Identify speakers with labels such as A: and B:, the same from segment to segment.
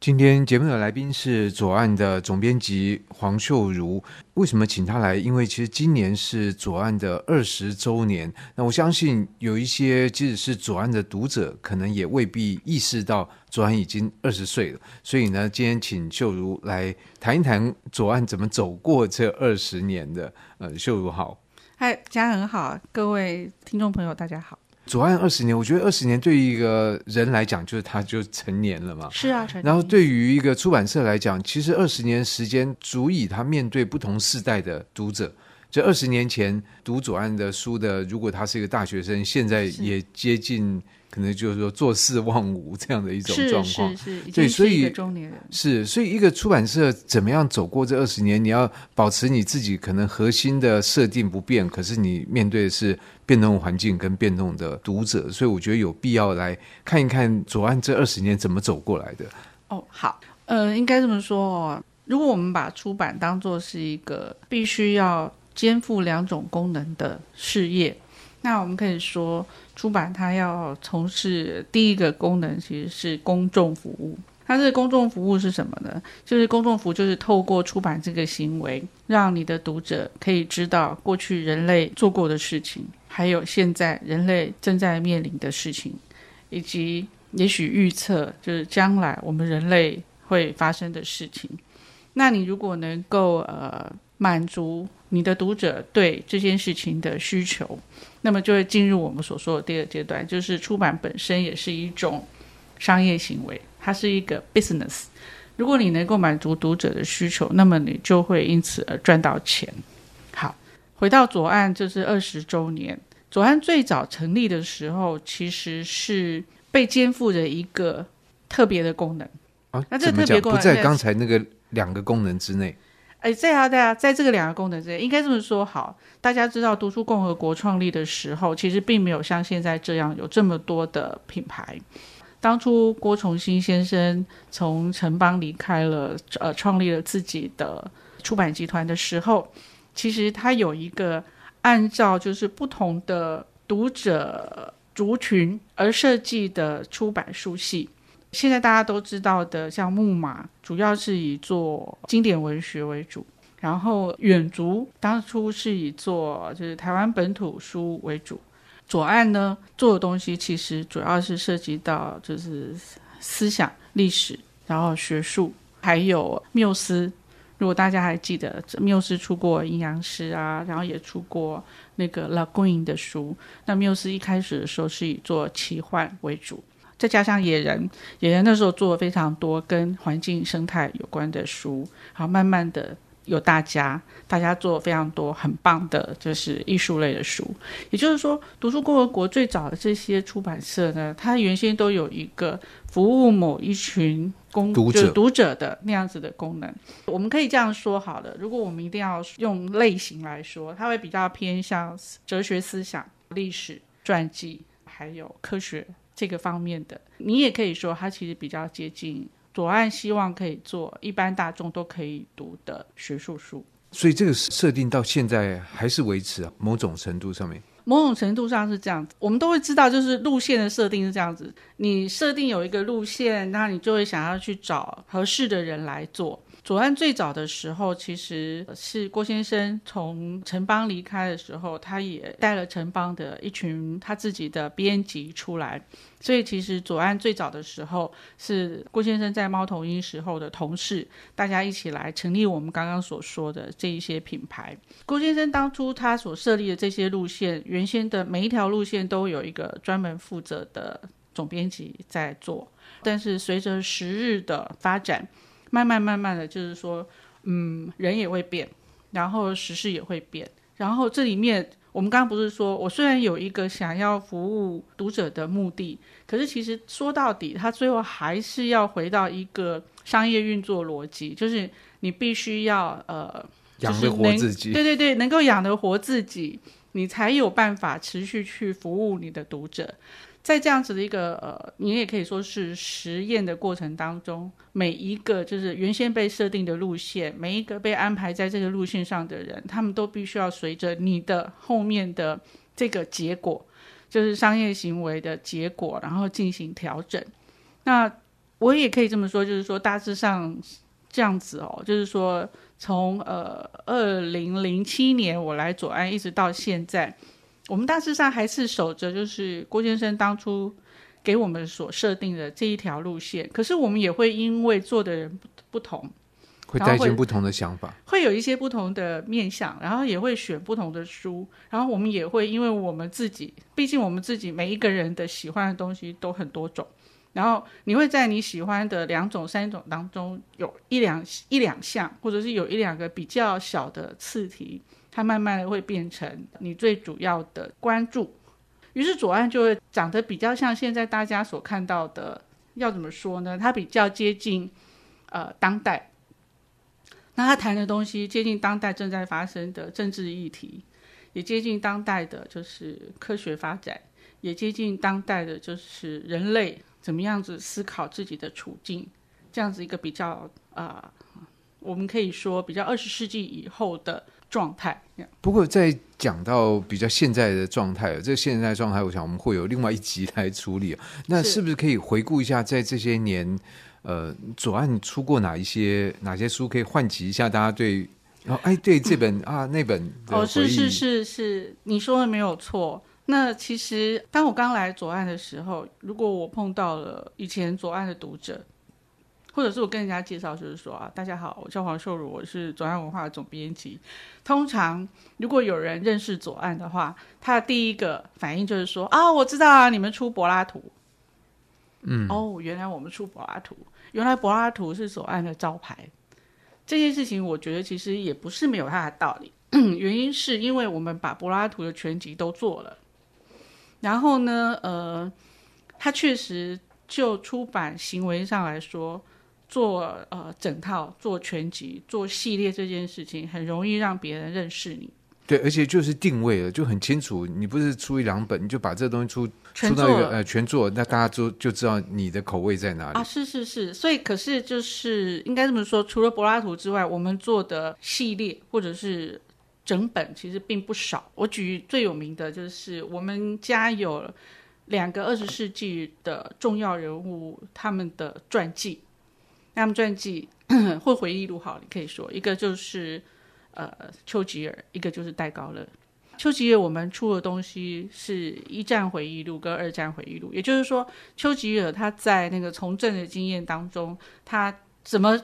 A: 今天节目的来宾是左岸的总编辑黄秀如。为什么请他来？因为其实今年是左岸的二十周年。那我相信有一些即使是左岸的读者，可能也未必意识到左岸已经二十岁了。所以呢，今天请秀如来谈一谈左岸怎么走过这二十年的。呃，秀如好，
B: 嗨，家人好，各位听众朋友大家好。
A: 左岸二十年，我觉得二十年对于一个人来讲，就是他就成年了嘛。
B: 是啊，成年。
A: 然后对于一个出版社来讲，其实二十年时间足以他面对不同世代的读者。这二十年前读左岸的书的，如果他是一个大学生，现在也接近。可能就是说做事忘我这样的一种状况，
B: 是是，
A: 对，所以
B: 中年人
A: 是，所以一个出版社怎么样走过这二十年？你要保持你自己可能核心的设定不变，可是你面对的是变动环境跟变动的读者，所以我觉得有必要来看一看左岸这二十年怎么走过来的。
B: 哦，好，呃，应该这么说哦，如果我们把出版当做是一个必须要肩负两种功能的事业。那我们可以说，出版它要从事第一个功能，其实是公众服务。它这公众服务是什么呢？就是公众服务，就是透过出版这个行为，让你的读者可以知道过去人类做过的事情，还有现在人类正在面临的事情，以及也许预测，就是将来我们人类会发生的事情。那你如果能够呃满足你的读者对这件事情的需求，那么就会进入我们所说的第二阶段，就是出版本身也是一种商业行为，它是一个 business。如果你能够满足读者的需求，那么你就会因此而赚到钱。好，回到左岸，就是二十周年。左岸最早成立的时候，其实是被肩负着一个特别的功能
A: 啊。那这个特别功能不在刚才那个两个功能之内。
B: 哎，对啊，对啊，在这个两个功能之内，应该这么说好。大家知道，读书共和国创立的时候，其实并没有像现在这样有这么多的品牌。当初郭崇新先生从城邦离开了，呃，创立了自己的出版集团的时候，其实他有一个按照就是不同的读者族群而设计的出版书系。现在大家都知道的，像木马，主要是以做经典文学为主；然后远足当初是以做就是台湾本土书为主。左岸呢做的东西其实主要是涉及到就是思想、历史，然后学术，还有缪斯。如果大家还记得，缪斯出过阴阳师啊，然后也出过那个 Le Guin 的书。那缪斯一开始的时候是以做奇幻为主。再加上野人，野人那时候做了非常多跟环境生态有关的书，好，慢慢的有大家，大家做非常多很棒的，就是艺术类的书。也就是说，读书共和国最早的这些出版社呢，它原先都有一个服务某一群公读者、就是、读者的那样子的功能。我们可以这样说好了，如果我们一定要用类型来说，它会比较偏向哲学思想、历史传记，还有科学。这个方面的，你也可以说，它其实比较接近左岸，希望可以做一般大众都可以读的学术书。
A: 所以这个设定到现在还是维持啊，某种程度上面，
B: 某种程度上是这样子。我们都会知道，就是路线的设定是这样子。你设定有一个路线，那你就会想要去找合适的人来做。左岸最早的时候，其实是郭先生从城邦离开的时候，他也带了城邦的一群他自己的编辑出来。所以，其实左岸最早的时候是郭先生在猫头鹰时候的同事，大家一起来成立我们刚刚所说的这一些品牌。郭先生当初他所设立的这些路线，原先的每一条路线都有一个专门负责的总编辑在做，但是随着时日的发展。慢慢慢慢的就是说，嗯，人也会变，然后时事也会变，然后这里面我们刚刚不是说，我虽然有一个想要服务读者的目的，可是其实说到底，它最后还是要回到一个商业运作逻辑，就是你必须要呃，
A: 养得活自己，
B: 对对对，能够养得活自己，你才有办法持续去服务你的读者。在这样子的一个呃，你也可以说是实验的过程当中，每一个就是原先被设定的路线，每一个被安排在这个路线上的人，他们都必须要随着你的后面的这个结果，就是商业行为的结果，然后进行调整。那我也可以这么说，就是说大致上这样子哦，就是说从呃二零零七年我来左岸一直到现在，我们大致上还是守着就是郭先生当初给我们所设定的这一条路线。可是我们也会因为做的人不不同，
A: 会带进不同的想法，
B: 会有一些不同的面向，然后也会选不同的书，然后我们也会因为我们自己，毕竟我们自己每一个人的喜欢的东西都很多种。然后你会在你喜欢的两种、三种当中，有一两一两项，或者是有一两个比较小的次题，它慢慢的会变成你最主要的关注。于是左岸就会长得比较像现在大家所看到的，要怎么说呢？它比较接近呃当代。那他谈的东西接近当代正在发生的政治议题，也接近当代的就是科学发展，也接近当代的就是人类。怎么样子思考自己的处境，这样子一个比较啊、呃，我们可以说比较二十世纪以后的状态。
A: 不过，在讲到比较现在的状态，这个现在状态，我想我们会有另外一集来处理。那是不是可以回顾一下，在这些年，呃，左岸出过哪一些哪些书，可以唤起一下大家对，哦，哎，对这本啊那本
B: 哦，是是是是，你说的没有错。那其实，当我刚来左岸的时候，如果我碰到了以前左岸的读者，或者是我跟人家介绍，就是说啊，大家好，我叫黄秀如，我是左岸文化的总编辑。通常，如果有人认识左岸的话，他的第一个反应就是说啊，我知道啊，你们出柏拉图。嗯，哦，原来我们出柏拉图，原来柏拉图是左岸的招牌。这件事情，我觉得其实也不是没有它的道理，原因是因为我们把柏拉图的全集都做了。然后呢，呃，他确实就出版行为上来说，做呃整套、做全集、做系列这件事情，很容易让别人认识你。
A: 对，而且就是定位了，就很清楚。你不是出一两本，你就把这个东西出出到一个呃全做，那大家就就知道你的口味在哪里
B: 啊。是是是，所以可是就是应该这么说，除了柏拉图之外，我们做的系列或者是。整本其实并不少。我举最有名的就是我们家有两个二十世纪的重要人物，他们的传记，他们传记 或回忆录，好，你可以说一个就是呃丘吉尔，一个就是戴高乐。丘吉尔我们出的东西是一战回忆录跟二战回忆录，也就是说丘吉尔他在那个从政的经验当中，他怎么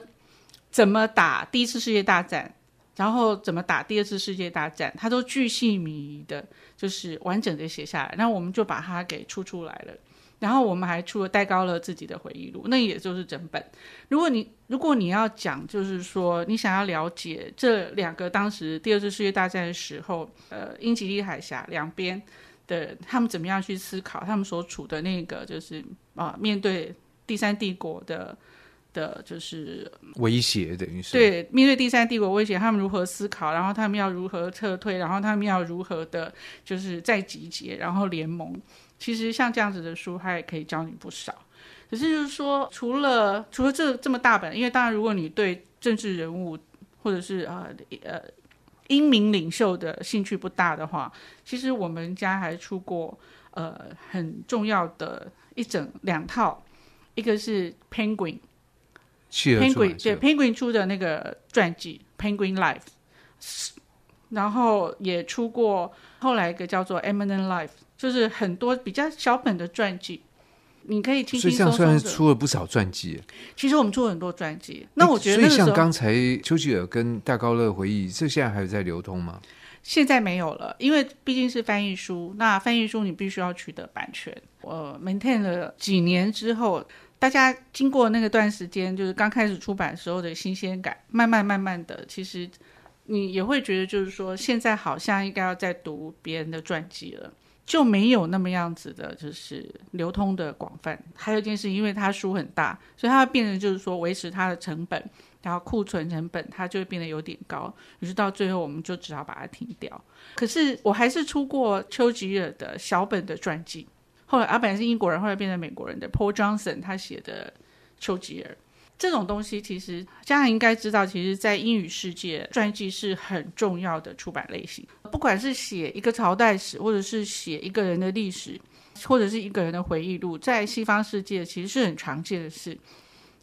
B: 怎么打第一次世界大战。然后怎么打第二次世界大战，他都巨细靡遗的，就是完整的写下来。然后我们就把它给出出来了。然后我们还出了戴高乐自己的回忆录，那也就是整本。如果你如果你要讲，就是说你想要了解这两个当时第二次世界大战的时候，呃，英吉利海峡两边的他们怎么样去思考，他们所处的那个就是啊、面对第三帝国的。的就是
A: 威胁，等于是
B: 对面对第三帝国威胁，他们如何思考，然后他们要如何撤退，然后他们要如何的，就是再集结，然后联盟。其实像这样子的书，它也可以教你不少。可是就是说，除了除了这这么大本，因为当然，如果你对政治人物或者是呃呃英明领袖的兴趣不大的话，其实我们家还出过呃很重要的一整两套，一个是 Penguin。Penguin 对 Penguin 出的那个传记《Penguin Life》，然后也出过后来一个叫做《Eminent Life》，就是很多比较小本的传记，你可以听听。
A: 所以这样算是出了不少传记。
B: 其实我们出了很多传记。那我觉得，
A: 所以像刚才丘吉尔跟戴高乐回忆，这现在还有在流通吗？
B: 现在没有了，因为毕竟是翻译书，那翻译书你必须要取得版权。我 maintain 了几年之后。大家经过那个段时间，就是刚开始出版时候的新鲜感，慢慢慢慢的，其实你也会觉得，就是说现在好像应该要再读别人的传记了，就没有那么样子的，就是流通的广泛。还有一件事，因为它书很大，所以它变成就是说维持它的成本，然后库存成本它就会变得有点高，于是到最后我们就只好把它停掉。可是我还是出过丘吉尔的小本的传记。后来，阿本来是英国人，后来变成美国人的 Paul Johnson，他写的丘吉尔这种东西，其实家人应该知道，其实，在英语世界，传记是很重要的出版类型。不管是写一个朝代史，或者是写一个人的历史，或者是一个人的回忆录，在西方世界其实是很常见的事。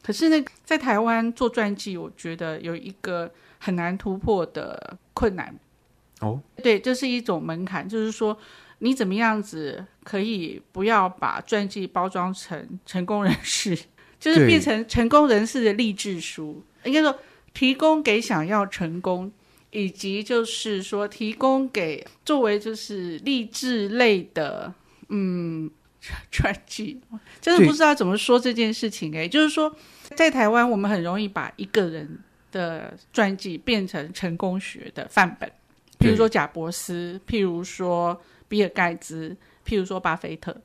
B: 可是呢，在台湾做传记，我觉得有一个很难突破的困难。
A: 哦，
B: 对，这是一种门槛，就是说你怎么样子可以不要把传记包装成成功人士，就是变成成功人士的励志书。应该说，提供给想要成功，以及就是说提供给作为就是励志类的，嗯。传记，真的不知道怎么说这件事情哎，就是说，在台湾，我们很容易把一个人的传记变成成功学的范本，譬如说贾伯斯，譬如说比尔盖茨，譬如说巴菲特。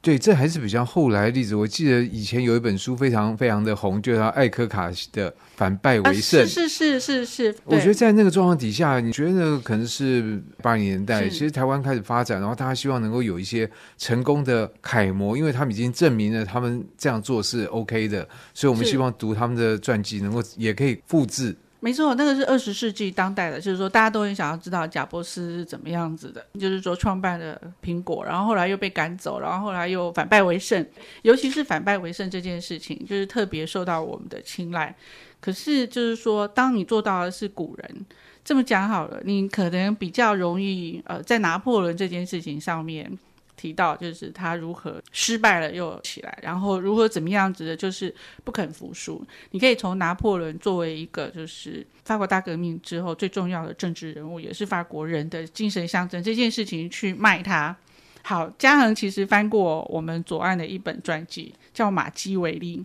A: 对，这还是比较后来的例子。我记得以前有一本书非常非常的红，就是艾柯卡的《反败为胜》。
B: 啊，是是是是是。
A: 我觉得在那个状况底下，你觉得可能是八零年代，其实台湾开始发展，然后大家希望能够有一些成功的楷模，因为他们已经证明了他们这样做是 OK 的，所以我们希望读他们的传记，能够也可以复制。
B: 没错，那个是二十世纪当代的，就是说大家都很想要知道贾伯斯是怎么样子的，就是说创办了苹果，然后后来又被赶走，然后后来又反败为胜，尤其是反败为胜这件事情，就是特别受到我们的青睐。可是就是说，当你做到的是古人，这么讲好了，你可能比较容易呃，在拿破仑这件事情上面。提到就是他如何失败了又起来，然后如何怎么样子的，就是不肯服输。你可以从拿破仑作为一个就是法国大革命之后最重要的政治人物，也是法国人的精神象征这件事情去卖他。好，嘉恒其实翻过我们左岸的一本传记，叫《马基维利》。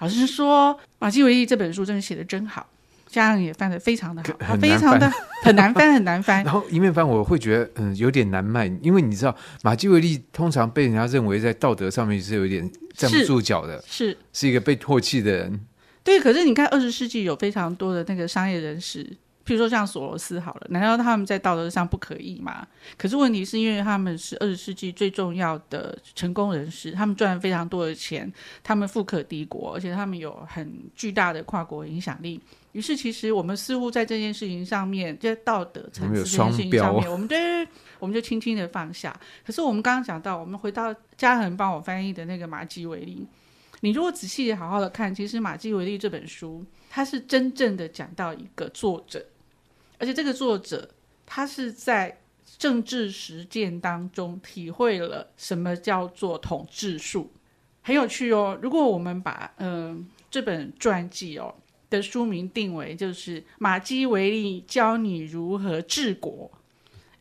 B: 老实说，《马基维利》这本书真的写得真好。家人也翻的非常的好，非常的 很难翻，很难翻。
A: 然后一面翻，我会觉得嗯有点难卖，因为你知道马基维利通常被人家认为在道德上面是有点站不住脚的，
B: 是是，
A: 是一个被唾弃的人。
B: 对，可是你看二十世纪有非常多的那个商业人士，譬如说像索罗斯好了，难道他们在道德上不可以吗？可是问题是因为他们是二十世纪最重要的成功人士，他们赚了非常多的钱，他们富可敌国，而且他们有很巨大的跨国影响力。于是，其实我们似乎在这件事情上面，在道德层次这件事情上面，我们对，我们就轻轻的放下。可是我们刚刚讲到，我们回到嘉恒帮我翻译的那个马基维利，你如果仔细的好好的看，其实马基维利这本书，它是真正的讲到一个作者，而且这个作者他是在政治实践当中体会了什么叫做统治术，很有趣哦。如果我们把嗯、呃、这本传记哦。的书名定为就是马基维利教你如何治国，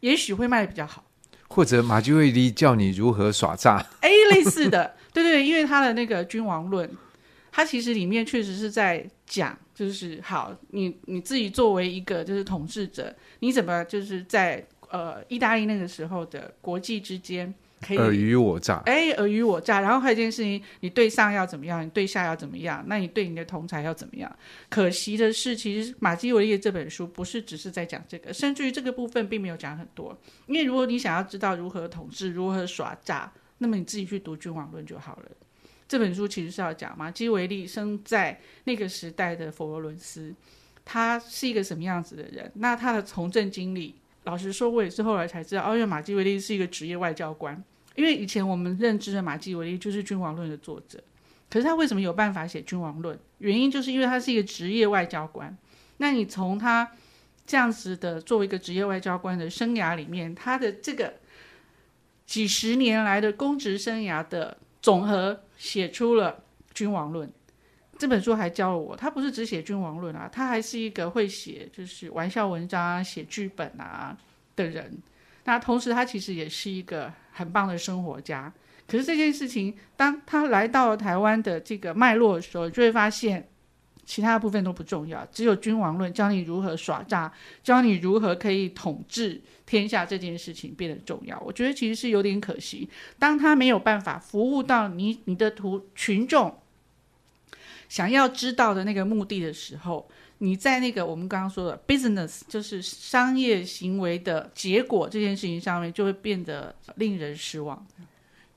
B: 也许会卖的比较好，
A: 或者马基维利教你如何耍诈，
B: 哎，类似的，对对，因为他的那个君王论，他其实里面确实是在讲，就是好，你你自己作为一个就是统治者，你怎么就是在呃意大利那个时候的国际之间。可以
A: 尔虞我诈，
B: 哎，尔虞我诈。然后还有一件事情，你对上要怎么样，你对下要怎么样？那你对你的同才要怎么样？可惜的是，其实马基维利这本书不是只是在讲这个，甚至于这个部分并没有讲很多。因为如果你想要知道如何统治、如何耍诈，那么你自己去读《君王论》就好了。这本书其实是要讲马基维利生在那个时代的佛罗伦斯，他是一个什么样子的人？那他的从政经历。老实说，我也是后来才知道，哦，因为马基维利是一个职业外交官。因为以前我们认知的马基维利就是《君王论》的作者，可是他为什么有办法写《君王论》？原因就是因为他是一个职业外交官。那你从他这样子的作为一个职业外交官的生涯里面，他的这个几十年来的公职生涯的总和，写出了《君王论》。这本书还教了我，他不是只写君王论啊，他还是一个会写就是玩笑文章啊、写剧本啊的人。那同时，他其实也是一个很棒的生活家。可是这件事情，当他来到台湾的这个脉络的时候，就会发现其他部分都不重要，只有君王论教你如何耍诈，教你如何可以统治天下这件事情变得重要。我觉得其实是有点可惜，当他没有办法服务到你你的图群众。想要知道的那个目的的时候，你在那个我们刚刚说的 business，就是商业行为的结果这件事情上面，就会变得令人失望。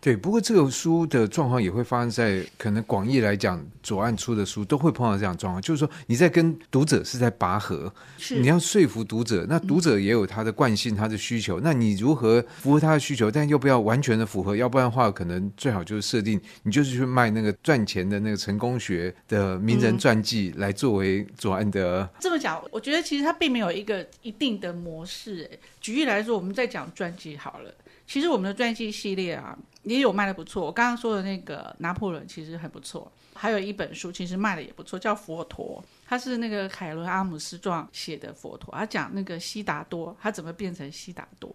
A: 对，不过这个书的状况也会发生在可能广义来讲，左岸出的书都会碰到这样状况，就是说你在跟读者是在拔河，是你要说服读者，那读者也有他的惯性、他的需求，那你如何符合他的需求，但又不要完全的符合，要不然的话，可能最好就是设定你就是去卖那个赚钱的那个成功学的名人传记来作为左岸的。
B: 这么讲，我觉得其实它并没有一个一定的模式。举例来说，我们在讲传记好了，其实我们的传记系列啊。也有卖的不错，我刚刚说的那个拿破仑其实很不错，还有一本书其实卖的也不错，叫《佛陀》，他是那个凯伦阿姆斯壮写的佛陀，他讲那个悉达多他怎么变成悉达多，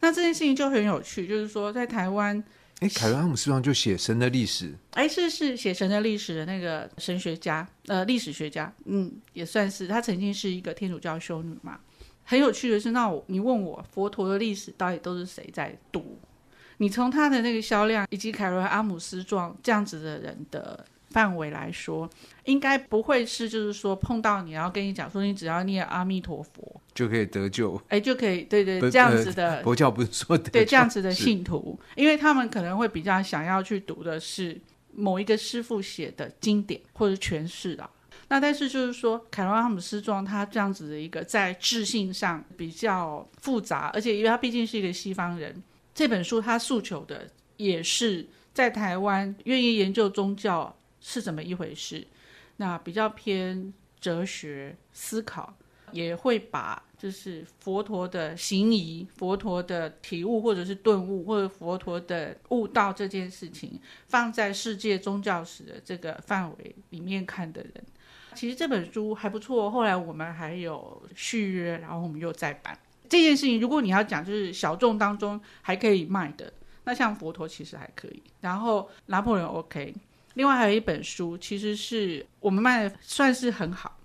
B: 那这件事情就很有趣，就是说在台湾，
A: 哎，凯伦阿姆斯壮就写神的历史，
B: 哎，是是写神的历史的那个神学家，呃，历史学家，嗯，也算是，他曾经是一个天主教修女嘛，很有趣的是，那我你问我佛陀的历史到底都是谁在读？你从他的那个销量以及凯伦阿姆斯壮这样子的人的范围来说，应该不会是就是说碰到你然后跟你讲说你只要念阿弥陀佛
A: 就可以得救，
B: 哎，就可以对对这样子的
A: 佛教不是说的
B: 对这样子的信徒，因为他们可能会比较想要去读的是某一个师傅写的经典或者诠释啊。那但是就是说凯伦阿姆斯壮他这样子的一个在智性上比较复杂，而且因为他毕竟是一个西方人。这本书他诉求的也是在台湾愿意研究宗教是怎么一回事，那比较偏哲学思考，也会把就是佛陀的行仪、佛陀的体悟或者是顿悟，或者佛陀的悟道这件事情放在世界宗教史的这个范围里面看的人，其实这本书还不错。后来我们还有续约，然后我们又再版。这件事情，如果你要讲，就是小众当中还可以卖的，那像佛陀其实还可以，然后拿破仑 OK，另外还有一本书，其实是我们卖的算是很好，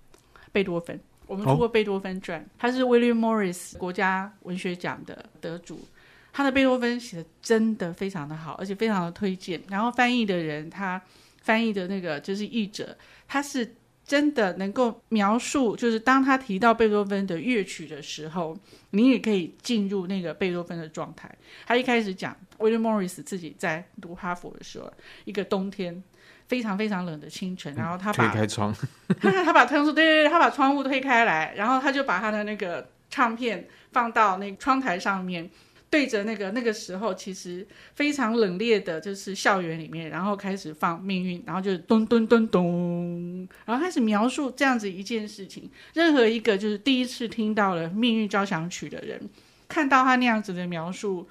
B: 贝多芬，我们出过贝多芬传，他是 William Morris 国家文学奖的得主，他的贝多芬写的真的非常的好，而且非常的推荐，然后翻译的人，他翻译的那个就是译者，他是。真的能够描述，就是当他提到贝多芬的乐曲的时候，你也可以进入那个贝多芬的状态。他一开始讲，William Morris 自己在读哈佛的时候，一个冬天非常非常冷的清晨，然后他把
A: 推开窗，
B: 他把窗户对对对，他把窗户推开来，然后他就把他的那个唱片放到那个窗台上面。对着那个那个时候，其实非常冷冽的，就是校园里面，然后开始放《命运》，然后就咚咚咚咚，然后开始描述这样子一件事情。任何一个就是第一次听到了《命运交响曲》的人，看到他那样子的描述，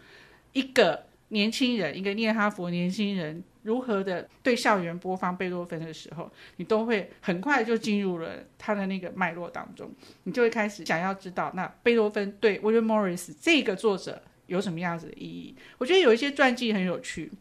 B: 一个年轻人，一个念哈佛年轻人如何的对校园播放贝多芬的时候，你都会很快就进入了他的那个脉络当中，你就会开始想要知道，那贝多芬对 William Morris 这个作者。有什么样子的意义？我觉得有一些传记很有趣。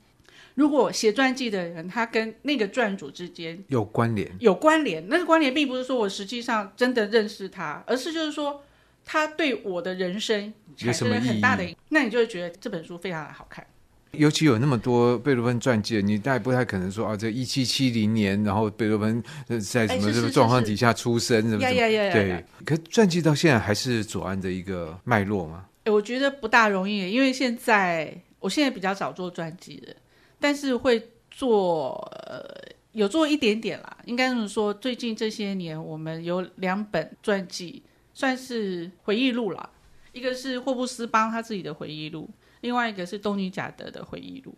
B: 如果写传记的人，他跟那个传主之间
A: 有关联，
B: 有关联，那个关联并不是说我实际上真的认识他，而是就是说他对我的人生产生了很大的影，那你就会觉得这本书非常的好看。
A: 尤其有那么多贝多芬传记，你大概不太可能说啊，这一七七零年，然后贝多芬在什么什么状况底下出生，什么什么，对。可传记到现在还是左岸的一个脉络吗？
B: 我觉得不大容易，因为现在我现在比较少做传记的，但是会做，呃，有做一点点啦。应该这么说，最近这些年我们有两本传记，算是回忆录啦。一个是霍布斯邦他自己的回忆录，另外一个是东尼贾德的回忆录。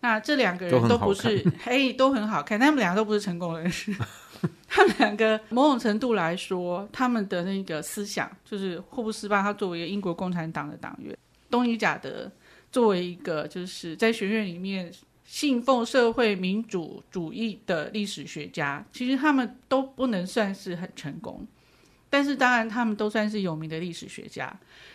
B: 那这两个人都不是，嘿，都很好看，他们两个都不是成功人士。他们两个某种程度来说，他们的那个思想，就是霍布斯巴，他作为一个英国共产党的党员；东尼贾德作为一个就是在学院里面信奉社会民主主义的历史学家，其实他们都不能算是很成功。但是当然，他们都算是有名的历史学家。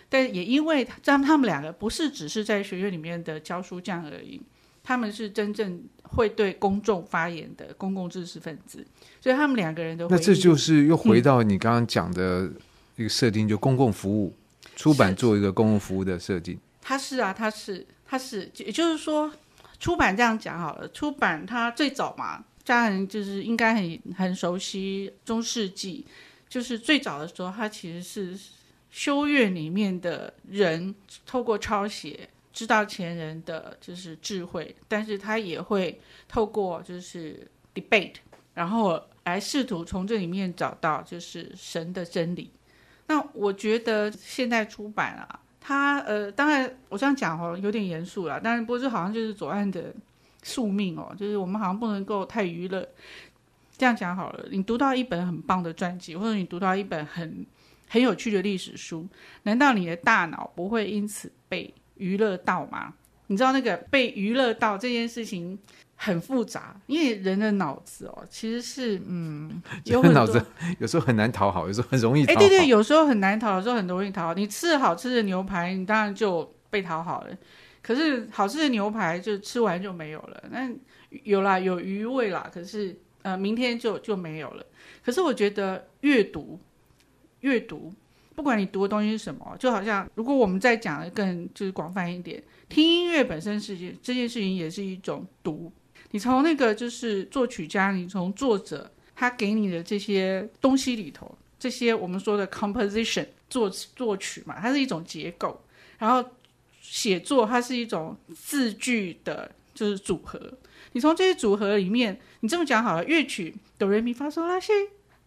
B: 但也因为他们他们两个不是只是在学院里面的教书匠而已。他们是真正会对公众发言的公共知识分子，所以他们两个人都。那
A: 这就是又回到你刚刚讲的一个设定，嗯、就公共服务出版做一个公共服务的设定。
B: 他是啊，他是，他是，也就是说，出版这样讲好了。出版它最早嘛，家人就是应该很很熟悉中世纪，就是最早的时候，它其实是修院里面的人透过抄写。知道前人的就是智慧，但是他也会透过就是 debate，然后来试图从这里面找到就是神的真理。那我觉得现在出版啊，它呃，当然我这样讲哦，有点严肃了，但是不是好像就是左岸的宿命哦，就是我们好像不能够太娱乐。这样讲好了，你读到一本很棒的传记，或者你读到一本很很有趣的历史书，难道你的大脑不会因此被娱乐到吗？你知道那个被娱乐到这件事情很复杂，因为人的脑子哦，其实是嗯，有脑子
A: 有时候很难讨好，有时候很容易讨好。
B: 哎，对对，有时候很难讨好，有时候很容易讨好。你吃了好吃的牛排，你当然就被讨好了。可是好吃的牛排就吃完就没有了，那有啦，有余味啦。可是。呃，明天就就没有了。可是我觉得阅读，阅读，不管你读的东西是什么，就好像如果我们再讲的更就是广泛一点，听音乐本身是件这件事情也是一种读。你从那个就是作曲家，你从作者他给你的这些东西里头，这些我们说的 composition 作作曲嘛，它是一种结构，然后写作它是一种字句的，就是组合。你从这些组合里面，你这么讲好了，乐曲哆来咪发嗦拉西，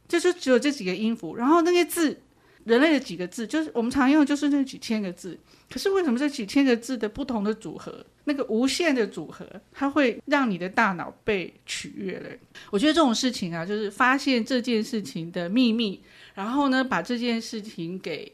B: 就是只有这几个音符，然后那些字，人类的几个字，就是我们常用的就是那几千个字。可是为什么这几千个字的不同的组合，那个无限的组合，它会让你的大脑被取悦了？我觉得这种事情啊，就是发现这件事情的秘密，然后呢，把这件事情给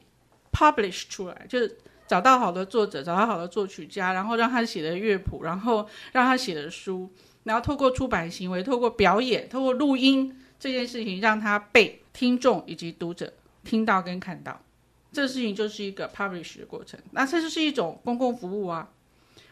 B: publish 出来，就是。找到好的作者，找到好的作曲家，然后让他写的乐谱，然后让他写的书，然后透过出版行为，透过表演，透过录音这件事情，让他被听众以及读者听到跟看到。这事情就是一个 publish 的过程。那这就是一种公共服务啊？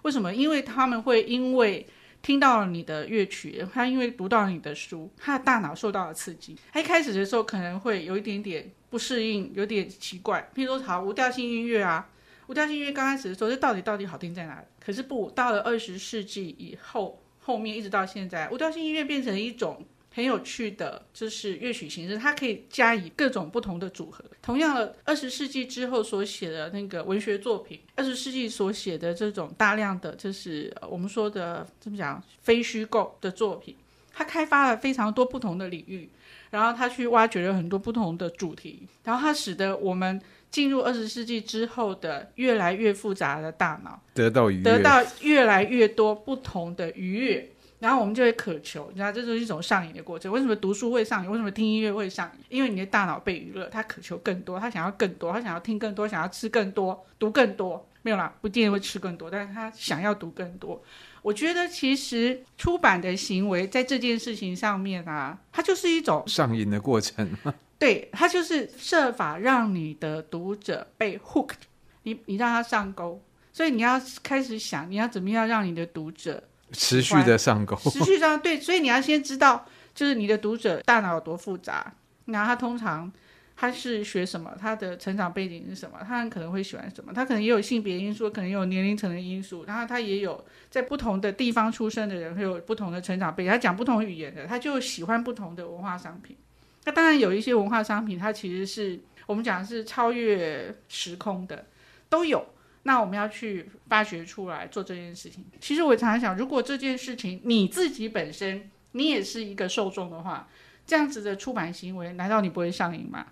B: 为什么？因为他们会因为听到了你的乐曲，他因为读到了你的书，他的大脑受到了刺激。他一开始的时候可能会有一点点不适应，有点奇怪。譬如说，好无调性音乐啊。无调性音乐刚开始的时候，这到底到底好听在哪？可是不，到了二十世纪以后，后面一直到现在，无调性音乐变成一种很有趣的，就是乐曲形式，它可以加以各种不同的组合。同样的，二十世纪之后所写的那个文学作品，二十世纪所写的这种大量的，就是我们说的怎么讲，非虚构的作品，它开发了非常多不同的领域，然后它去挖掘了很多不同的主题，然后它使得我们。进入二十世纪之后的越来越复杂的大脑，
A: 得到愉悦，
B: 得到越来越多不同的愉悦，然后我们就会渴求，你知道，这就是一种上瘾的过程。为什么读书会上瘾？为什么听音乐会上瘾？因为你的大脑被娱乐，他渴求更多，他想要更多，他想要听更多，想要吃更多，读更多。没有啦，不一定会吃更多，但是他想要读更多。我觉得其实出版的行为在这件事情上面啊，它就是一种
A: 上瘾的过程。
B: 对，它就是设法让你的读者被 hooked，你你让他上钩，所以你要开始想，你要怎么样让你的读者
A: 持续的上钩，
B: 持续上对，所以你要先知道，就是你的读者大脑有多复杂，然后他通常他是学什么，他的成长背景是什么，他很可能会喜欢什么，他可能也有性别因素，可能也有年龄层的因素，然后他也有在不同的地方出生的人会有不同的成长背景，他讲不同语言的，他就喜欢不同的文化商品。那当然有一些文化商品，它其实是我们讲的是超越时空的，都有。那我们要去发掘出来做这件事情。其实我常常想，如果这件事情你自己本身你也是一个受众的话，这样子的出版行为，难道你不会上瘾吗？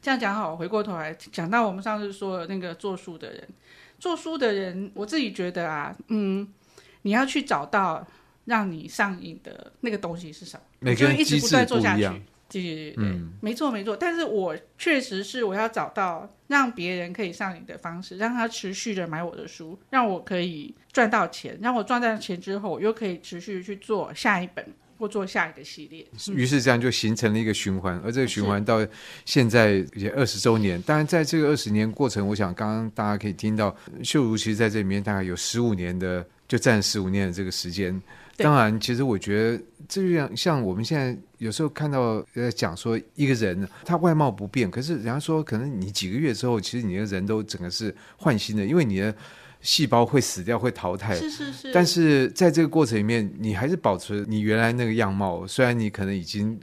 B: 这样讲好，回过头来讲到我们上次说的那个做书的人，做书的人，我自己觉得啊，嗯，你要去找到让你上瘾的那个东西是什么，
A: 每个人
B: 就一直不断做下去。对对对，
A: 嗯，
B: 没错没错，但是我确实是我要找到让别人可以上瘾的方式，让他持续的买我的书，让我可以赚到钱，让我赚到钱之后，我又可以持续去做下一本或做下一个系列。
A: 于是这样就形成了一个循环，而这个循环到现在也二十周年。当然，在这个二十年过程，我想刚刚大家可以听到，秀如其实在这里面大概有十五年的，就占十五年的这个时间。当然，其实我觉得这就像，像我们现在有时候看到呃讲说一个人他外貌不变，可是人家说可能你几个月之后，其实你的人都整个是换新的，因为你的细胞会死掉，会淘汰。
B: 是是是。
A: 但是在这个过程里面，你还是保持你原来那个样貌，虽然你可能已经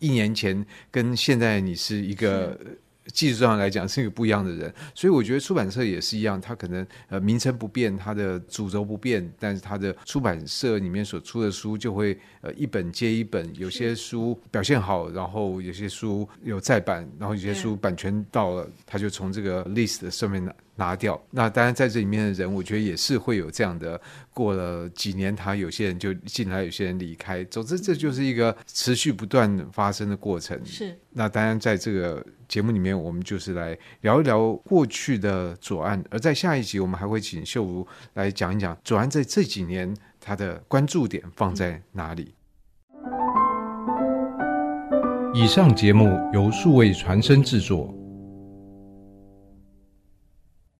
A: 一年前跟现在你是一个技术上来讲是一个不一样的人，所以我觉得出版社也是一样，他可能呃名称不变，他的主轴不变，但是他的出版社里面所出的书就会呃一本接一本，有些书表现好，然后有些书有再版，然后有些书版权到了，他就从这个 list 上面拿拿掉。那当然在这里面的人，我觉得也是会有这样的，过了几年，他有些人就进来，有些人离开，总之这就是一个持续不断发生的过程。
B: 是。
A: 那当然在这个。节目里面，我们就是来聊一聊过去的左岸，而在下一集，我们还会请秀如来讲一讲左岸在这几年他的关注点放在哪里。以上节目由数位传声制作。